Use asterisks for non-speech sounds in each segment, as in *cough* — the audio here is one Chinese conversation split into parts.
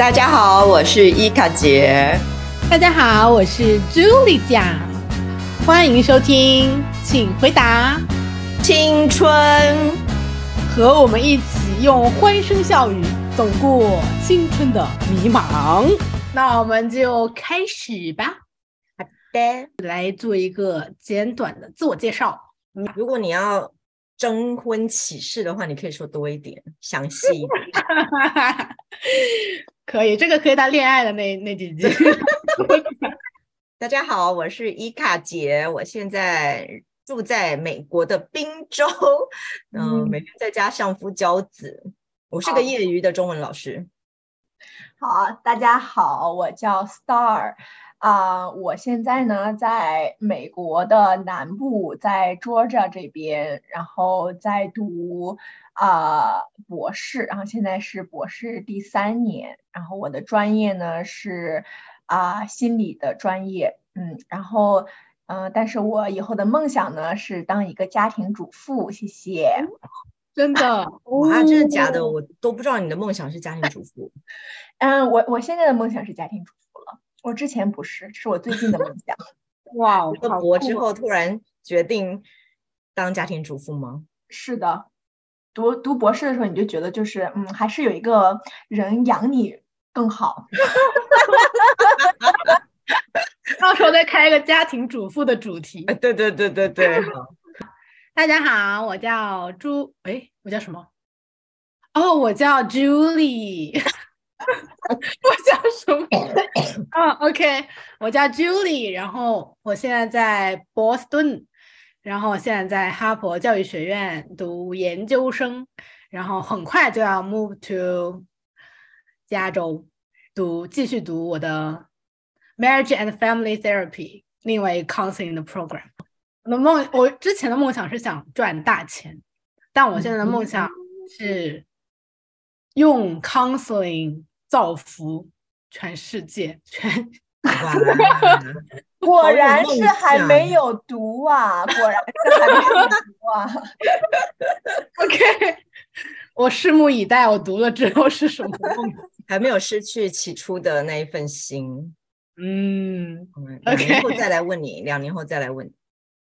大家好，我是伊卡杰。大家好，我是朱莉酱。欢迎收听，请回答青春，和我们一起用欢声笑语走过青春的迷茫。那我们就开始吧。好的，来做一个简短的自我介绍。如果你要征婚启事的话，你可以说多一点，详细一点。*laughs* 可以，这个可以当恋爱的那那几集。*laughs* 大家好，我是伊卡姐，我现在住在美国的宾州，嗯，每天在家相夫教子。我是个业余的中文老师。好，大家好，我叫 Star，啊，我现在呢在美国的南部，在 Georgia 这边，然后在读。啊，博士，然后现在是博士第三年，然后我的专业呢是啊心理的专业，嗯，然后嗯，但是我以后的梦想呢是当一个家庭主妇，谢谢。真的？哇，真的假的？我都不知道你的梦想是家庭主妇。嗯，我我现在的梦想是家庭主妇了，我之前不是，是我最近的梦想。*laughs* 哇，读博之后突然决定当家庭主妇吗？是的。读读博士的时候，你就觉得就是嗯，还是有一个人养你更好。*laughs* 到时候再开一个家庭主妇的主题。对对对对对。*laughs* 大家好，我叫朱，哎，我叫什么？哦，我叫 Julie。*laughs* 我叫什么？*coughs* 啊，OK，我叫 Julie，然后我现在在波士顿。然后现在在哈佛教育学院读研究生，然后很快就要 move to 加州读继续读我的 marriage and family therapy 另外一个 counseling 的 program。我的梦，我之前的梦想是想赚大钱，但我现在的梦想是用 counseling 造福全世界，全。*laughs* *laughs* 果然是还没有读啊！果然是还没有读啊！*laughs* OK，我拭目以待，我读了之后是什么梦？还没有失去起初的那一份心。嗯，OK，后再来问你，两年后再来问你。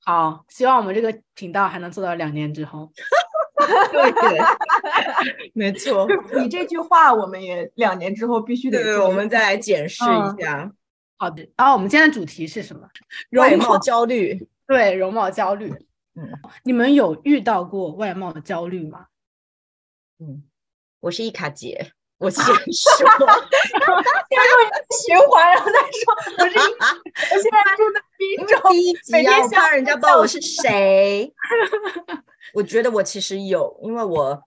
好，希望我们这个频道还能做到两年之后。*laughs* 对对，没错。你这句话，我们也两年之后必须得，我们再来检视一下。好的，然后我们今天的主题是什么？外貌焦虑。对，容貌焦虑。嗯，你们有遇到过外貌焦虑吗？嗯，我是伊卡姐，我先说，先录循环，然后再说。我是，我现在住在滨州，第一集啊，我怕人家不知道我是谁。我觉得我其实有，因为我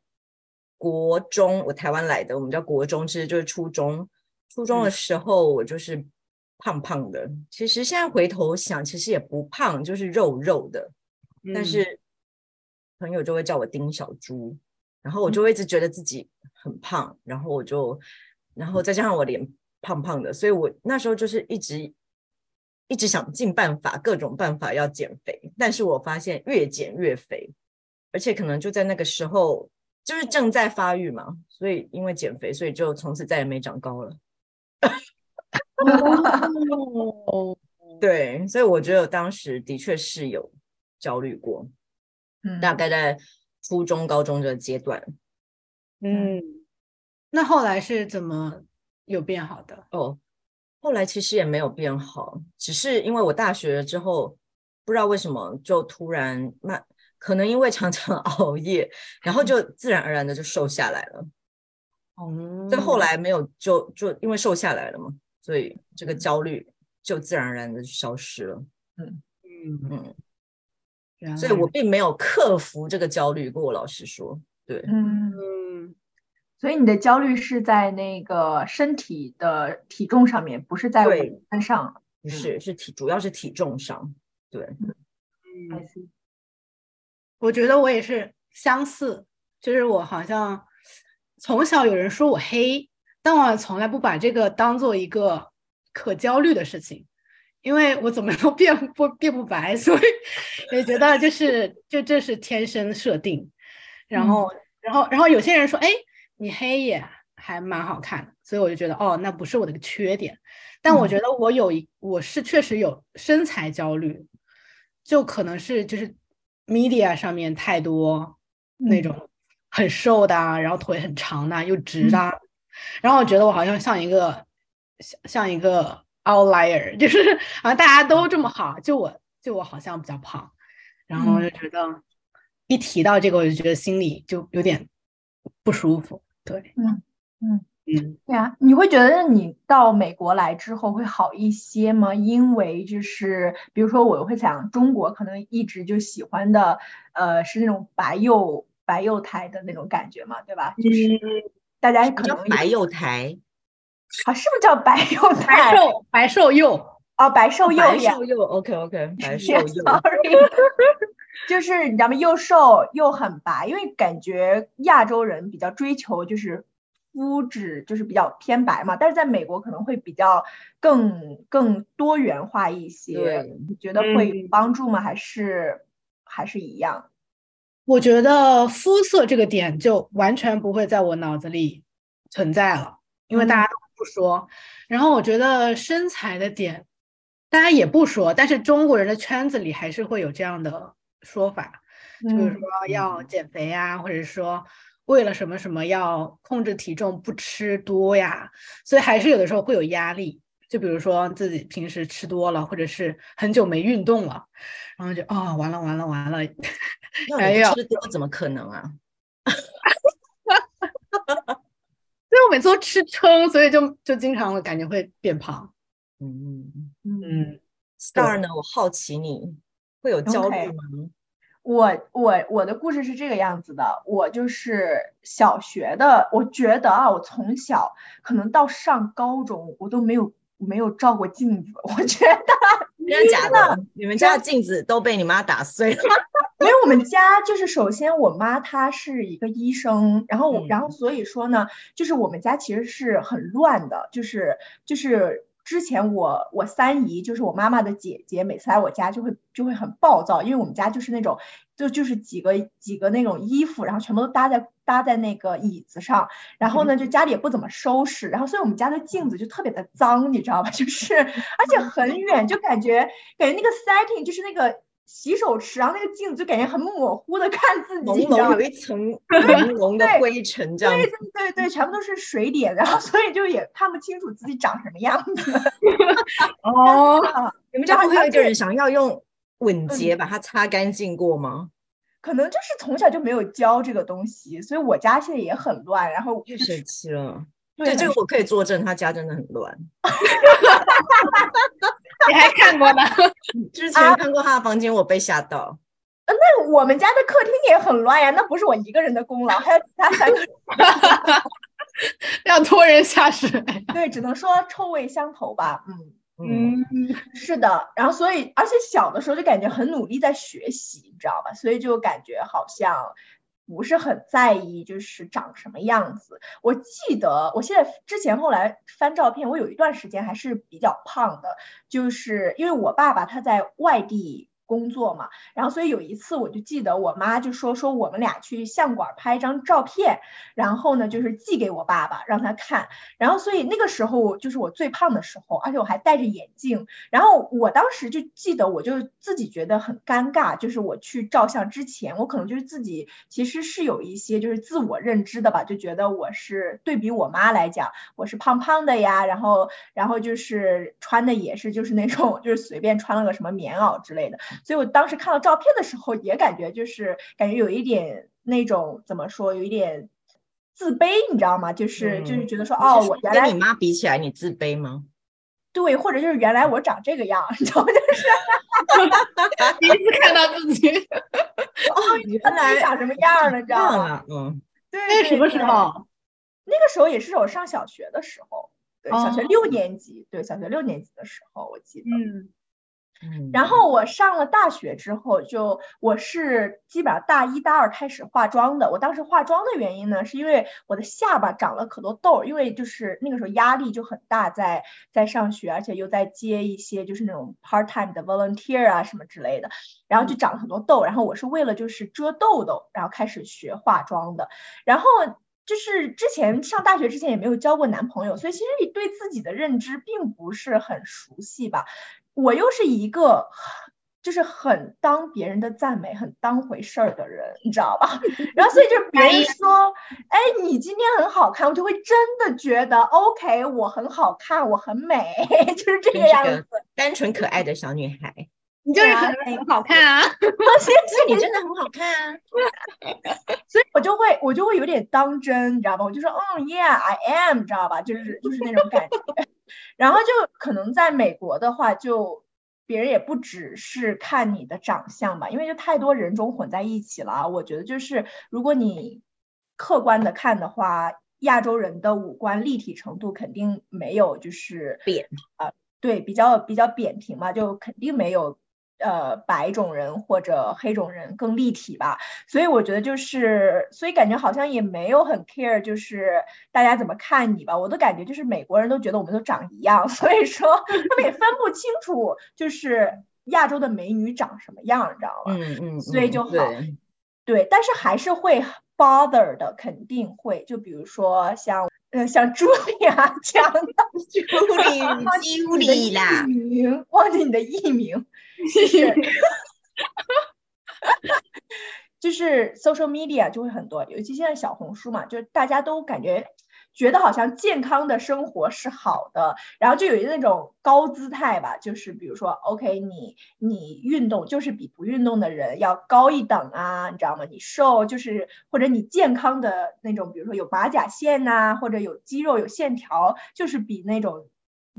国中，我台湾来的，我们叫国中，其实就是初中。初中的时候，我就是。胖胖的，其实现在回头想，其实也不胖，就是肉肉的。但是朋友就会叫我丁小猪，然后我就一直觉得自己很胖，然后我就，然后再加上我脸胖胖的，所以我那时候就是一直一直想尽办法，各种办法要减肥。但是我发现越减越肥，而且可能就在那个时候，就是正在发育嘛，所以因为减肥，所以就从此再也没长高了。哦，*laughs* 对，所以我觉得当时的确是有焦虑过，嗯，大概在初中、高中的阶段，嗯，那后来是怎么有变好的？哦，后来其实也没有变好，只是因为我大学之后不知道为什么就突然慢，可能因为常常 *laughs* 熬夜，然后就自然而然的就瘦下来了。哦，所以后来没有就就因为瘦下来了嘛。所以这个焦虑就自然而然的消失了。嗯嗯嗯，所以我并没有克服这个焦虑。过我老师说，对，嗯，所以你的焦虑是在那个身体的体重上面，不是在五官上，不是，是体，主要是体重上。对，嗯，我觉得我也是相似，就是我好像从小有人说我黑。但我从来不把这个当做一个可焦虑的事情，因为我怎么都变不变不白，所以 *laughs* 也觉得就是就这是天生设定。然后，然后，然后有些人说：“哎，你黑也还蛮好看的。”所以我就觉得哦，那不是我的缺点。但我觉得我有一，我是确实有身材焦虑，就可能是就是 media 上面太多那种很瘦的，然后腿很长的，又直的，然后我觉得我好像像一个像像一个 outlier，*laughs* 就是好像大家都这么好，就我就我好像比较胖，然后就觉得一提到这个，我就觉得心里就有点不舒服。对，嗯嗯。嗯，对啊，你会觉得你到美国来之后会好一些吗？因为就是比如说，我会想中国可能一直就喜欢的，呃，是那种白幼白幼胎的那种感觉嘛，对吧？就是大家可能白幼胎啊，是不是叫白幼胎？白瘦白瘦幼哦，白瘦幼白瘦幼，OK OK，白瘦幼，Sorry，*laughs* 就是你知道吗？又瘦又很白，因为感觉亚洲人比较追求就是。肤质就是比较偏白嘛，但是在美国可能会比较更更多元化一些。你觉得会帮助吗？还是还是一样？我觉得肤色这个点就完全不会在我脑子里存在了，因为大家都不说。然后我觉得身材的点，大家也不说，但是中国人的圈子里还是会有这样的说法，就是说要减肥啊，或者说。为了什么什么要控制体重不吃多呀？所以还是有的时候会有压力。就比如说自己平时吃多了，或者是很久没运动了，然后就啊完了完了完了！哎呀，*laughs* 吃多怎么可能啊？我每次都吃撑，所以就就经常会感觉会变胖。嗯嗯嗯。Star 呢？我好奇你会有焦虑吗？我我我的故事是这个样子的，我就是小学的，我觉得啊，我从小可能到上高中，我都没有没有照过镜子，我觉得真的假的？你们家的镜子都被你妈打碎了？*laughs* 因为我们家就是首先我妈她是一个医生，然后我然后所以说呢，就是我们家其实是很乱的，就是就是。之前我我三姨就是我妈妈的姐姐，每次来我家就会就会很暴躁，因为我们家就是那种就就是几个几个那种衣服，然后全部都搭在搭在那个椅子上，然后呢就家里也不怎么收拾，然后所以我们家的镜子就特别的脏，你知道吧？*laughs* 就是 *laughs* 而且很远，就感觉感觉那个 setting 就是那个。洗手池，然后那个镜子就感觉很模糊的看自己，朦胧有一层 *laughs* 朦胧的灰尘，这样。对对对对，全部都是水点，然后所以就也看不清楚自己长什么样子。哦，你们家不会有一个人想要用稳洁把它擦干净过吗？可能就是从小就没有教这个东西，所以我家现在也很乱。然后太神奇了，对这个我可以作证，他家真的很乱。*laughs* 你还看过呢？*laughs* 之前看过他的房间，我被吓到。呃，那我们家的客厅也很乱呀，那不是我一个人的功劳，还有其他三个，*laughs* 要拖人下水。对，只能说臭味相投吧。嗯嗯，是的。然后所以，而且小的时候就感觉很努力在学习，你知道吧？所以就感觉好像。不是很在意，就是长什么样子。我记得，我现在之前后来翻照片，我有一段时间还是比较胖的，就是因为我爸爸他在外地。工作嘛，然后所以有一次我就记得我妈就说说我们俩去相馆拍一张照片，然后呢就是寄给我爸爸让他看，然后所以那个时候就是我最胖的时候，而且我还戴着眼镜，然后我当时就记得我就自己觉得很尴尬，就是我去照相之前，我可能就是自己其实是有一些就是自我认知的吧，就觉得我是对比我妈来讲，我是胖胖的呀，然后然后就是穿的也是就是那种就是随便穿了个什么棉袄之类的。所以我当时看到照片的时候，也感觉就是感觉有一点那种怎么说，有一点自卑，你知道吗？就是就是觉得说，哦，我原来跟你妈比起来，你自卑吗？对，或者就是原来我长这个样，你知道吗？就是 *laughs* 第一次看到自己，哦，*laughs* 原来长什么样了，你知道吗？嗯，对，那什么时候？那个时候也是我上小学的时候，对，小学六年级，对，小学六年级的时候，我记得，嗯。然后我上了大学之后，就我是基本上大一大二开始化妆的。我当时化妆的原因呢，是因为我的下巴长了可多痘，因为就是那个时候压力就很大，在在上学，而且又在接一些就是那种 part time 的 volunteer 啊什么之类的，然后就长了很多痘。然后我是为了就是遮痘痘，然后开始学化妆的。然后就是之前上大学之前也没有交过男朋友，所以其实你对自己的认知并不是很熟悉吧。我又是一个就是很当别人的赞美很当回事儿的人，你知道吧？*laughs* 然后所以就是别人说，哎，你今天很好看，我就会真的觉得 OK，我很好看，我很美，*laughs* 就是这个样子。单纯可爱的小女孩。你就是很很好看啊！谢谢，你真的很好看啊！*laughs* 所以我就会我就会有点当真，你知道吧？我就说，嗯，Yeah，I am，你知道吧？就是就是那种感觉。然后就可能在美国的话，就别人也不只是看你的长相吧，因为就太多人种混在一起了。我觉得就是如果你客观的看的话，亚洲人的五官立体程度肯定没有就是扁啊，对，比较比较扁平嘛，就肯定没有。呃，白种人或者黑种人更立体吧，所以我觉得就是，所以感觉好像也没有很 care，就是大家怎么看你吧。我的感觉就是美国人都觉得我们都长一样，*laughs* 所以说 *laughs* 他们也分不清楚，就是亚洲的美女长什么样，你知道吗？嗯嗯，所以就好，对，但是还是会 bother 的，肯定会。就比如说像，呃，像茱莉亚 *laughs* 这样的，茱莉，*laughs* 茱莉啦，艺名，忘记你的艺名。*laughs* 就是，就是 social media 就会很多，尤其现在小红书嘛，就是大家都感觉觉得好像健康的生活是好的，然后就有一那种高姿态吧，就是比如说，OK，你你运动就是比不运动的人要高一等啊，你知道吗？你瘦就是或者你健康的那种，比如说有马甲线呐，或者有肌肉有线条，就是比那种。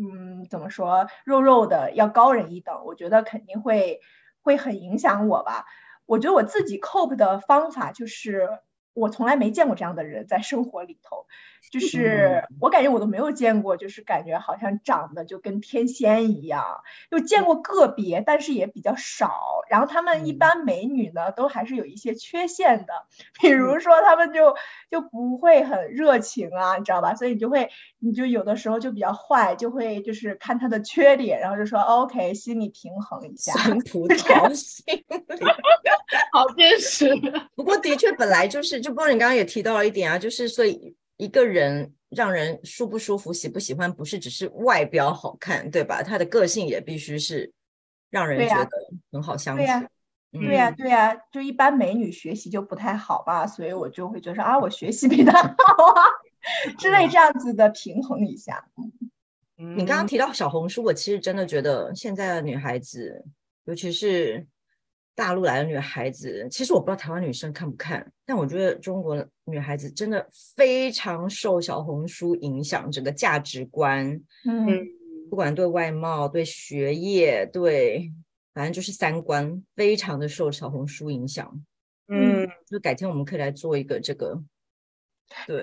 嗯，怎么说肉肉的要高人一等，我觉得肯定会会很影响我吧。我觉得我自己 cope 的方法就是，我从来没见过这样的人在生活里头。就是我感觉我都没有见过，就是感觉好像长得就跟天仙一样，就见过个别，但是也比较少。然后他们一般美女呢，都还是有一些缺陷的，比如说他们就就不会很热情啊，你知道吧？所以你就会，你就有的时候就比较坏，就会就是看他的缺点，然后就说 OK，心理平衡一下。酸葡萄心理，*laughs* *laughs* 好现实。不过的确本来就是，就不过你刚刚也提到了一点啊，就是所以。一个人让人舒不舒服、喜不喜欢，不是只是外表好看，对吧？他的个性也必须是让人觉得很好相处。对呀，对呀，对呀。就一般美女学习就不太好吧，所以我就会觉得啊，我学习比她好啊，*laughs* 之类这样子的平衡一下。你刚刚提到小红书，我其实真的觉得现在的女孩子，尤其是。大陆来的女孩子，其实我不知道台湾女生看不看，但我觉得中国女孩子真的非常受小红书影响，整个价值观，嗯，不管对外貌、对学业、对，反正就是三观，非常的受小红书影响。嗯，就改天我们可以来做一个这个，对，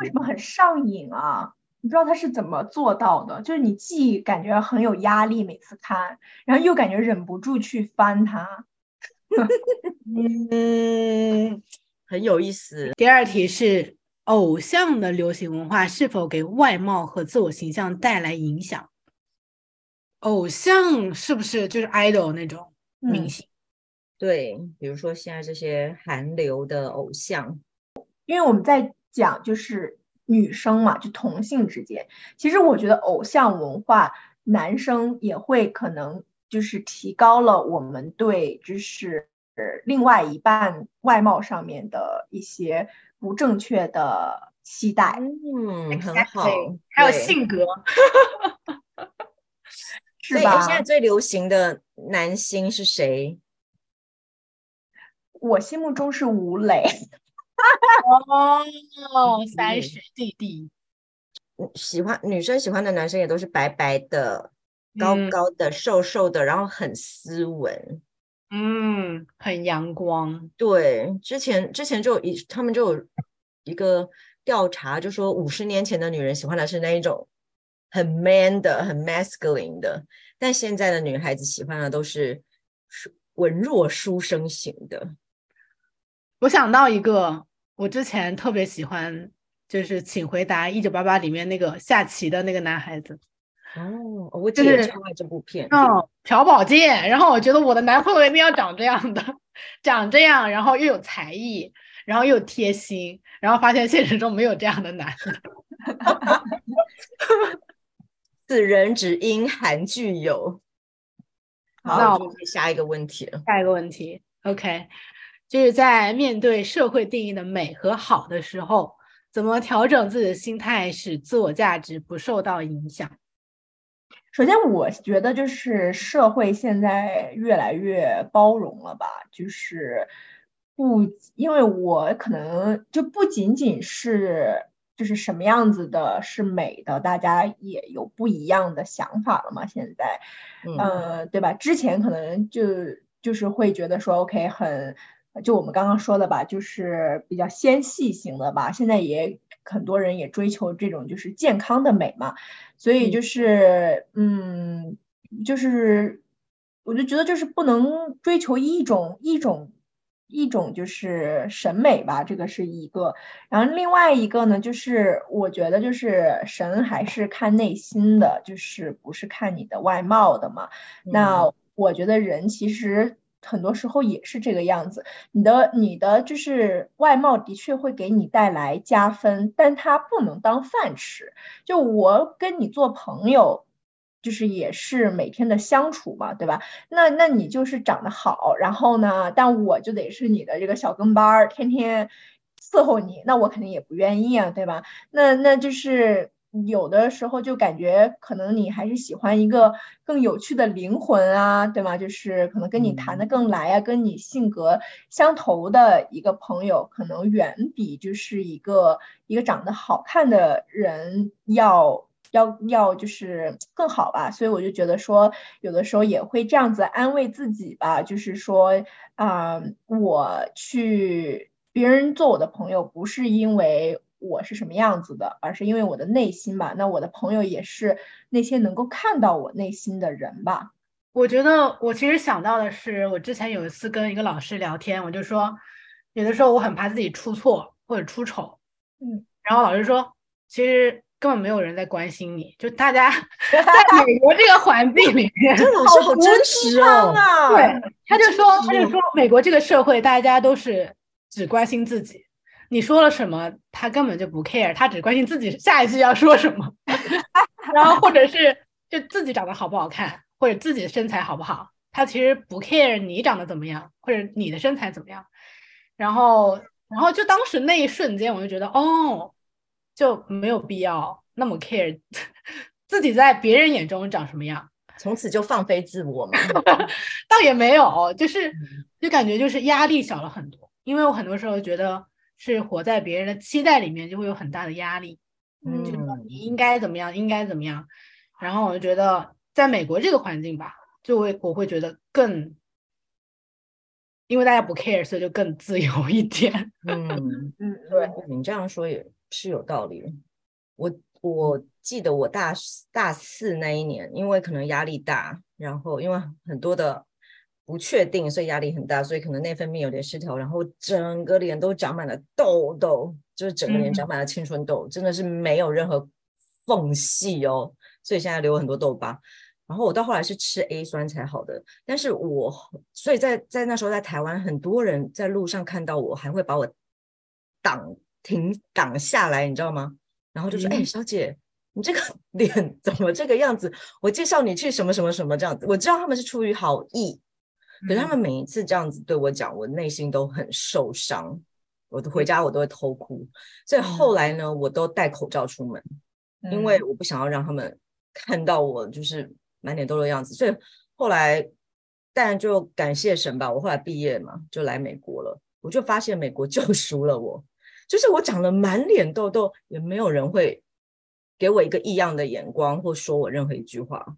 为什么很上瘾啊？你不知道他是怎么做到的？就是你既感觉很有压力，每次看，然后又感觉忍不住去翻它。嗯，很有意思。第二题是偶像的流行文化是否给外貌和自我形象带来影响？偶像是不是就是 idol 那种明星？对，比如说现在这些韩流的偶像，因为我们在讲就是女生嘛，就同性之间，其实我觉得偶像文化，男生也会可能。就是提高了我们对就是另外一半外貌上面的一些不正确的期待，嗯，很好，还有性格，*laughs* 是吧？现在最流行的男星是谁？我心目中是吴磊。哦，*laughs* 三十弟弟，喜欢女生喜欢的男生也都是白白的。高高的、瘦瘦的，然后很斯文，嗯，很阳光。对，之前之前就有一，他们就有一个调查，就说五十年前的女人喜欢的是那一种很 man 的、很 masculine 的，但现在的女孩子喜欢的都是文弱书生型的。我想到一个，我之前特别喜欢，就是《请回答一九八八》里面那个下棋的那个男孩子。哦，我就是超爱这部片。嗯，朴宝剑。然后我觉得我的男朋友一定要长这样的，*laughs* 长这样，然后又有才艺，然后又贴心，然后发现现实中没有这样的男的。*laughs* 此人只因韩剧有。好，那我就可以下一个问题了。下一个问题，OK，就是在面对社会定义的美和好的时候，怎么调整自己的心态，使自我价值不受到影响？首先，我觉得就是社会现在越来越包容了吧，就是不，因为我可能就不仅仅是就是什么样子的是美的，大家也有不一样的想法了嘛。现在，嗯呃，对吧？之前可能就就是会觉得说，OK，很，就我们刚刚说的吧，就是比较纤细型的吧。现在也很多人也追求这种就是健康的美嘛，所以就是，嗯，就是我就觉得就是不能追求一种一种一种就是审美吧，这个是一个。然后另外一个呢，就是我觉得就是神还是看内心的，就是不是看你的外貌的嘛。那我觉得人其实很多时候也是这个样子，你的你的就是外貌的确会给你带来加分，但它不能当饭吃。就我跟你做朋友，就是也是每天的相处嘛，对吧？那那你就是长得好，然后呢，但我就得是你的这个小跟班儿，天天伺候你，那我肯定也不愿意啊，对吧？那那就是有的时候就感觉可能你还是喜欢一个更有趣的灵魂啊，对吗？就是可能跟你谈的更来啊，跟你性格相投的一个朋友，可能远比就是一个一个长得好看的人要。要要就是更好吧，所以我就觉得说，有的时候也会这样子安慰自己吧，就是说啊、我去别人做我的朋友，不是因为我是什么样子的，而是因为我的内心吧。那我的朋友也是那些能够看到我内心的人吧。我觉得我其实想到的是，我之前有一次跟一个老师聊天，我就说，有的时候我很怕自己出错或者出丑，嗯，然后老师说，其实根本没有人在关心你，就大家 *laughs* 在美国这个环境里 *laughs* 面，这老师好真实哦。啊！对，他就说，他是就说，美国这个社会大家都是只关心自己，你说了什么，他根本就不 care，他只关心自己下一句要说什么，*laughs* 然后或者是就自己长得好不好看，或者自己的身材好不好，他其实不 care 你长得怎么样，或者你的身材怎么样，然后，然后就当时那一瞬间，我就觉得，哦，就没有必要那么 care *laughs* 自己在别人眼中长什么样。从此就放飞自我嘛。*laughs* 倒也没有，就是就感觉就是压力小了很多，因为我很多时候觉得是活在别人的期待里面，就会有很大的压力，嗯就说你应该怎么样，应该怎么样，然后我就觉得在美国这个环境吧，就会我会觉得更，因为大家不 care，所以就更自由一点。嗯，*laughs* 嗯，对，你这样说也是有道理的。我我记得我大大四那一年，因为可能压力大，然后因为很多的不确定，所以压力很大，所以可能内分泌有点失调，然后整个脸都长满了痘痘，就是整个脸长满了青春痘，真的是没有任何缝隙哦，所以现在留很多痘疤。然后我到后来是吃 A 酸才好的，但是我所以在在那时候在台湾，很多人在路上看到我，还会把我挡停挡下来，你知道吗？然后就说：“哎、小姐，你这个脸 *laughs* 怎么这个样子？我介绍你去什么什么什么这样子。”我知道他们是出于好意，可是他们每一次这样子对我讲，我内心都很受伤。我回家我都会偷哭，所以后来呢，我都戴口罩出门，因为我不想要让他们看到我就是满脸痘痘的样子。所以后来，但就感谢神吧，我后来毕业嘛，就来美国了。我就发现美国 *laughs* 救赎了我，就是我长了满脸痘痘，也没有人会给我一个异样的眼光或说我任何一句话。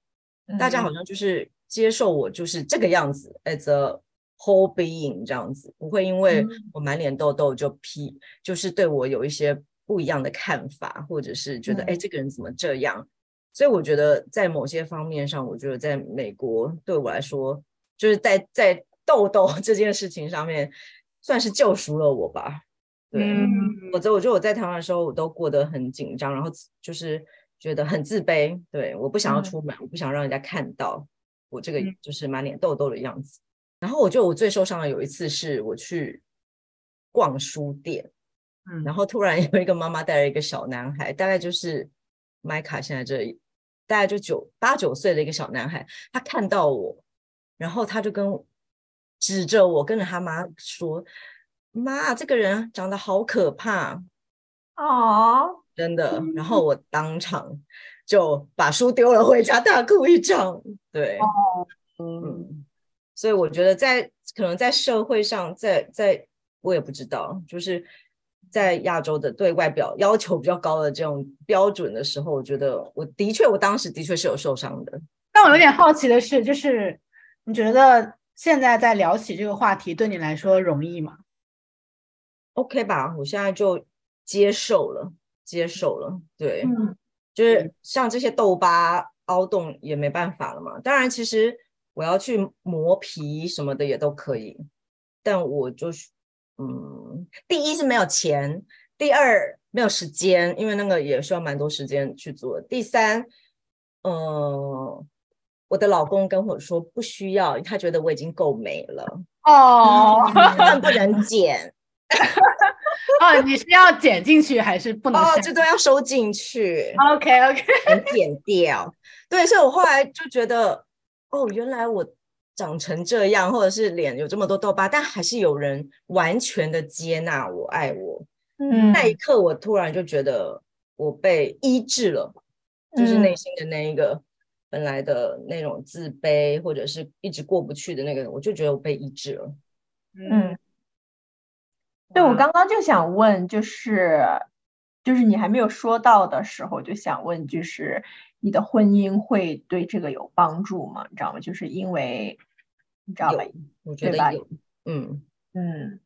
大家好像就是接受我就是这个样子，as a whole being 这样子，不会因为我满脸痘痘就批，就是对我有一些不一样的看法，或者是觉得哎、嗯这个人怎么这样？所以我觉得在某些方面上，我觉得在美国对我来说，就是在在痘痘 *laughs* 这件事情上面，算是救赎了我吧。对，嗯否则我觉得我在台湾的时候，我都过得很紧张，然后就是觉得很自卑。对，我不想要嗯出门，我不想让人家看到我这个嗯就是满脸痘痘的样子。然后我觉得我最受伤的有一次是我去逛书店，嗯，然后突然有一个妈妈带了一个小男孩，大概就是麦卡现在这里，大概就九八九岁的一个小男孩，他看到我，然后他就跟指着我，跟着他妈说：“妈，这个人长得好可怕。”哦，真的，然后我当场就把书丢了，回家大哭一场。对，嗯，嗯，所以我觉得在可能在社会上，在在我也不知道，就是在亚洲的对外表要求比较高的这种标准的时候，我觉得我的确，我当时的确是有受伤的。但我有点好奇的是，就是你觉得现在在聊起这个话题，对你来说容易吗？OK 吧，我现在就接受了，接受了。对，嗯就是像这些痘疤、凹洞也没办法了嘛。当然，其实我要去磨皮什么的也都可以，但我就是，嗯，第一是没有钱，第二没有时间，因为那个也需要蛮多时间去做。第三，呃，我的老公跟我说不需要，他觉得我已经够美了，哦 *laughs* 但不能减。*laughs* 哦，你是要剪进去还是不能哦，这都要收进去。？OK OK，*laughs* 能剪掉。对，所以我后来就觉得，哦，原来我长成这样，或者是脸有这么多痘疤，但还是有人完全的接纳我、爱我。嗯那一刻，我突然就觉得我被医治了，就是嗯内心的那一个本来的那种自卑，或者是一直过不去的那个，我就觉得我被医治了。嗯，对，我刚刚就想问，就是就是你还没有说到的时候，就想问，就是你的婚姻会对这个有帮助吗？你知道吗？就是因为你知道吧？，我觉得有，嗯。嗯，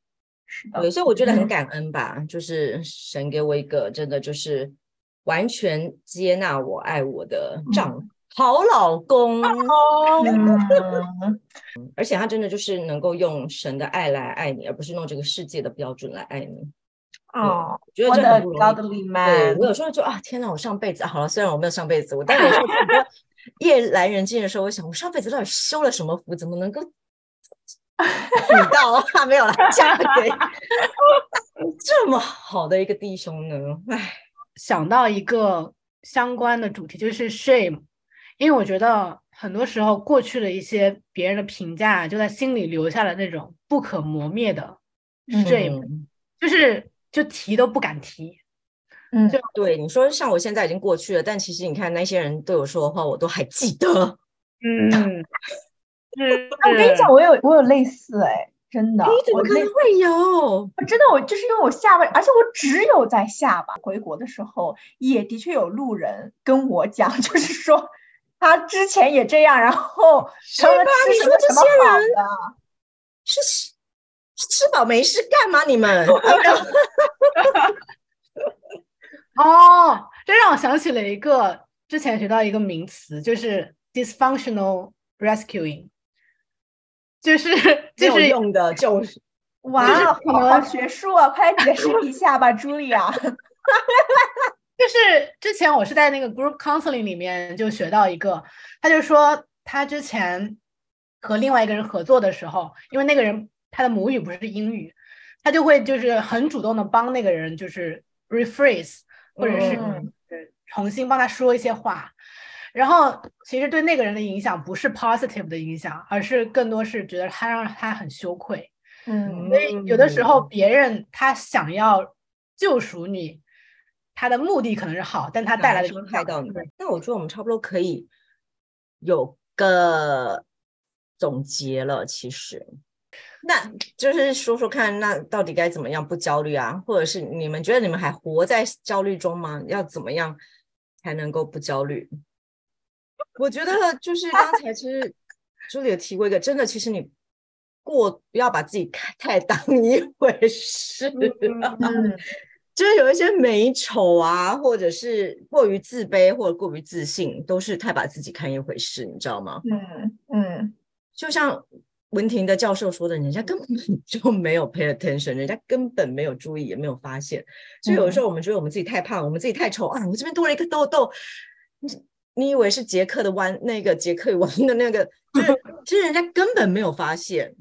是的，对，所以我觉得很嗯感恩吧，就是神给我一个真的就是完全接纳我、爱我的丈好老公，嗯而且他真的就是能够用神的爱来爱你，而不是用这个世界的标准来爱你。哦，我觉得我的这很不容易。godly 对我有时候就啊，天哪！我上辈子好了，虽然我没有上辈子，我但有时候觉得夜阑人静的时候，我想我上辈子到底修了什么福，怎么能够娶到啊？没有了，嫁给这么好的一个弟兄呢？唉，想到一个相关的主题，就是 shame，因为我觉得很多时候过去的一些别人的评价，就在心里留下了那种不可磨灭的 shame，、嗯就是就提都不敢提。嗯就对你说，像我现在已经过去了，但其实你看那些人对我说的话，我都还记得。*laughs* 嗯，是 *laughs* 我跟你讲，我有我有类似哎，真的，你怎么我可能会有？我真的我就是因为我下巴，而且我只有在下巴。回国的时候，也的确有路人跟我讲，*laughs* 就是说他之前也这样，然后他吧你说这些好人的，是吃是吃饱没事干吗？你们？*laughs* *laughs* 哦，这让我想起了一个之前学到一个名词，就是 dysfunctional rescuing，就是就是用的就是哇，好学术啊！快来解释一下吧，茱莉亚。*laughs* 就是之前我是在那个 group counseling 里面就学到一个，他就说他之前和另外一个人合作的时候，因为那个人他的母语不是英语，他就会就是很主动的帮那个人就是 rephrase 或者是重新帮他说一些话，然后其实对那个人的影响不是 positive 的影响，而是更多是觉得他让他很羞愧。嗯。所以有的时候嗯。别人他想要救赎你，他的目的可能是好，但他带来的伤害到你。那我觉得我们差不多可以有个总结了。其实，那就是说说看，那到底该怎么样不焦虑啊？或者是你们觉得你们还活在焦虑中吗？要怎么样才能够不焦虑？我觉得就是刚才其实朱莉有提过一个，真的，其实你过不要把自己看太当一回事。嗯就是有一些美丑啊，或者是过于自卑或者过于自信，都是太把自己看一回事，你知道吗？嗯嗯就像文婷的教授说的，人家根本就没有 pay attention，人家根本没有注意，也没有发现。所以有的时候我们觉得我们自己太胖，我们自己太丑啊，我这边多了一个痘痘。你你以为是杰克的弯，那个杰克弯的那个，就是其实人家根本没有发现，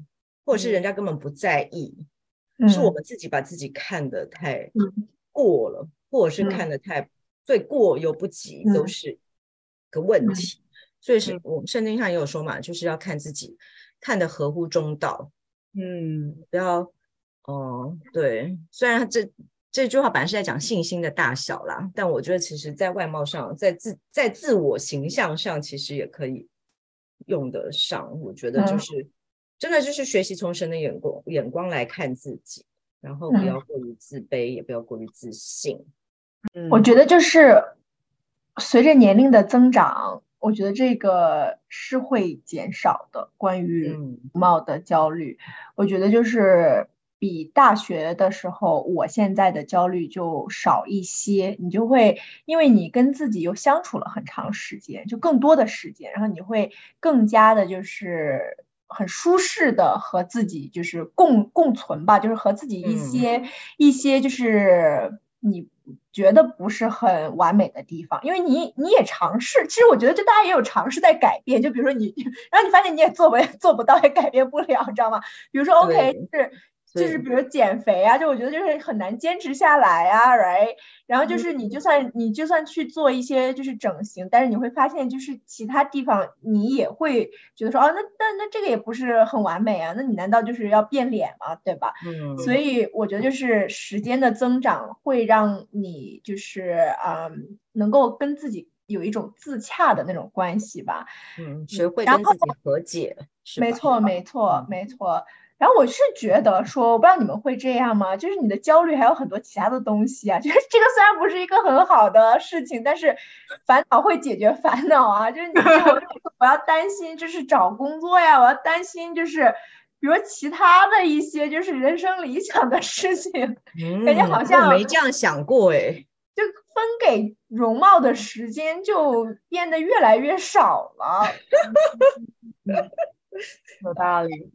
或者是人家根本不在意。是我们自己把自己看得太过了，或者是看得太最过又不及，都是个问题。所以是我们圣经上也有说嘛，就是要看自己看得合乎中道。嗯，不要哦，对，虽然这这句话本来是在讲信心的大小啦，但我觉得其实在外貌上，在自在自我形象上，其实也可以用得上。我觉得就是真的就是学习从神的眼光眼光来看自己，然后不要过于自卑，也不要过于自信。嗯，我觉得就是随着年龄的增长。我觉得这个是会减少的，关于容貌的焦虑，我觉得就是比大学的时候，我现在的焦虑就少一些。你就会因为你跟自己又相处了很长时间，就更多的时间，然后你会更加的就是很舒适的和自己就是共共存吧，就是和自己一些一些就是你。觉得不是很完美的地方，因为你你也尝试，其实我觉得就大家也有尝试在改变，就比如说你，*laughs* 然后你发现你也做不做不到，也改变不了，你知道吗？比如说 OK 是。就是比如减肥啊，就我觉得就是很难坚持下来啊，right？然后就是你就算你就算去做一些就是整形，但是你会发现就是其他地方你也会觉得说，哦，那那那这个也不是很完美啊，那你难道就是要变脸吗？对吧？嗯。所以我觉得就是时间的增长会让你就是啊，能够跟自己有一种自洽的那种关系吧。嗯，学会跟自己和解。没错，没错，没错。然后我是觉得说，我不知道你们会这样吗？就是你的焦虑还有很多其他的东西啊。*laughs* 就是这个虽然不是一个很好的事情，但是烦恼会解决烦恼啊。就是你我我要担心，就是找工作呀，我要担心就是比如其他的一些就是人生理想的事情，*laughs* 感觉好像没这样想过哎。就分给容貌的时间就变得越来越少了。*laughs* 有道理。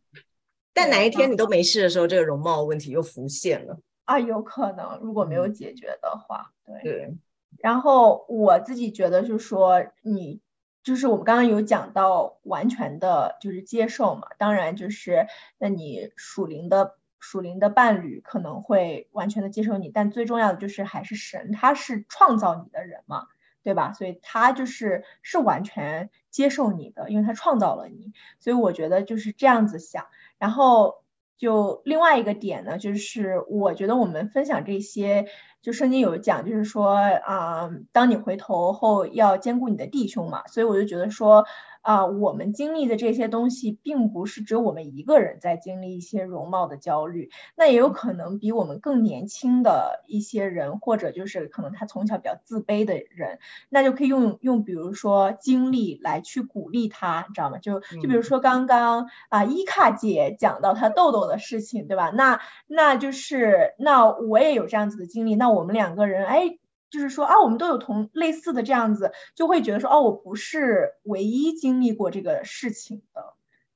但哪一天你都没事的时候，这个容貌问题又浮现了啊？有可能，如果没有解决的话，对。对。然后我自己觉得，就是说，你就是我们刚刚有讲到完全的，就是接受嘛。当然，就是那你属灵的属灵的伴侣可能会完全的接受你，但最重要的就是还是神，他是创造你的人嘛，对吧？所以他就是是完全接受你的，因为他创造了你。所以我觉得就是这样子想。然后就另外一个点呢，就是我觉得我们分享这些，就圣经有讲，就是说啊，当你回头后要兼顾你的弟兄嘛，所以我就觉得说。啊，我们经历的这些东西，并不是只有我们一个人在经历一些容貌的焦虑，那也有可能比我们更年轻的一些人，或者就是可能他从小比较自卑的人，那就可以用用，比如说经历来去鼓励他，你知道吗？就就比如说刚刚啊，伊卡姐讲到她痘痘的事情，对吧？那那就是那我也有这样子的经历，那我们两个人，哎。就是说啊，我们都有同类似的这样子，就会觉得说哦，我不是唯一经历过这个事情的，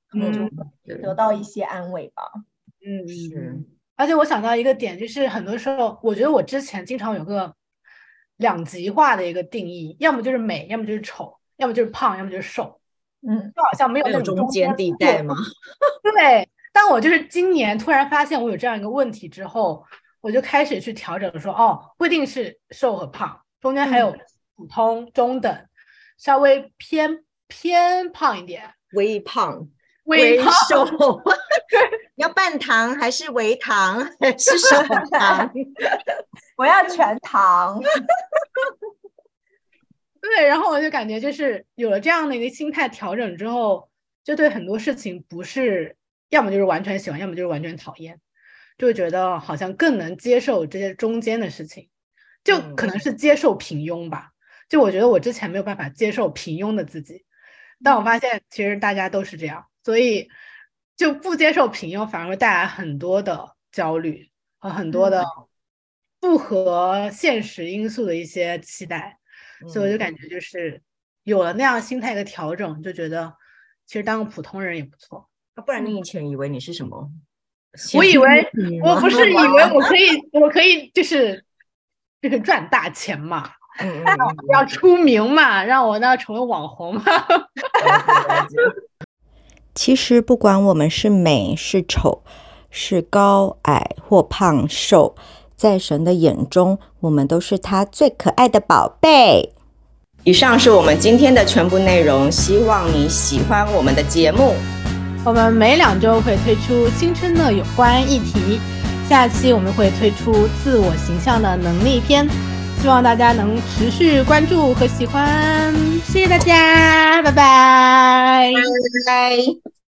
可能就得到一些安慰吧。嗯，是。而且我想到一个点，就是很多时候，我觉得我之前经常有个两极化的一个定义，要么就是美，要么就是丑，要么就是胖，要么就是瘦。嗯，就好像没有那种中间地带吗？对。但我就是今年突然发现我有这样一个问题之后。我就开始去调整，说哦，不一定是瘦和胖，中间还有普通、中等，稍微偏偏胖一点，微胖、微瘦，*laughs* 要半糖还是微糖还是少糖？*laughs* 我要全糖。*laughs* 对，然后我就感觉就是有了这样的一个心态调整之后，就对很多事情不是要么就是完全喜欢，要么就是完全讨厌。就觉得好像更能接受这些中间的事情，就可能是接受平庸吧。就我觉得我之前没有办法接受平庸的自己，但我发现其实大家都是这样，所以就不接受平庸反而会带来很多的焦虑和很多的不合现实因素的一些期待。所以我就感觉就是有了那样心态的调整，就觉得其实当个普通人也不错。不然你以前以为你是什么？我以为我不是以为我可以，我可以就是就是赚大钱嘛，*laughs* 要出名嘛，让我呢成为网红嘛。*laughs* 其实不管我们是美是丑，是高矮或胖瘦，在神的眼中，我们都是他最可爱的宝贝。以上是我们今天的全部内容，希望你喜欢我们的节目。我们每两周会推出新春的有关议题，下期我们会推出自我形象的能力篇，希望大家能持续关注和喜欢。谢谢大家，拜拜。拜拜。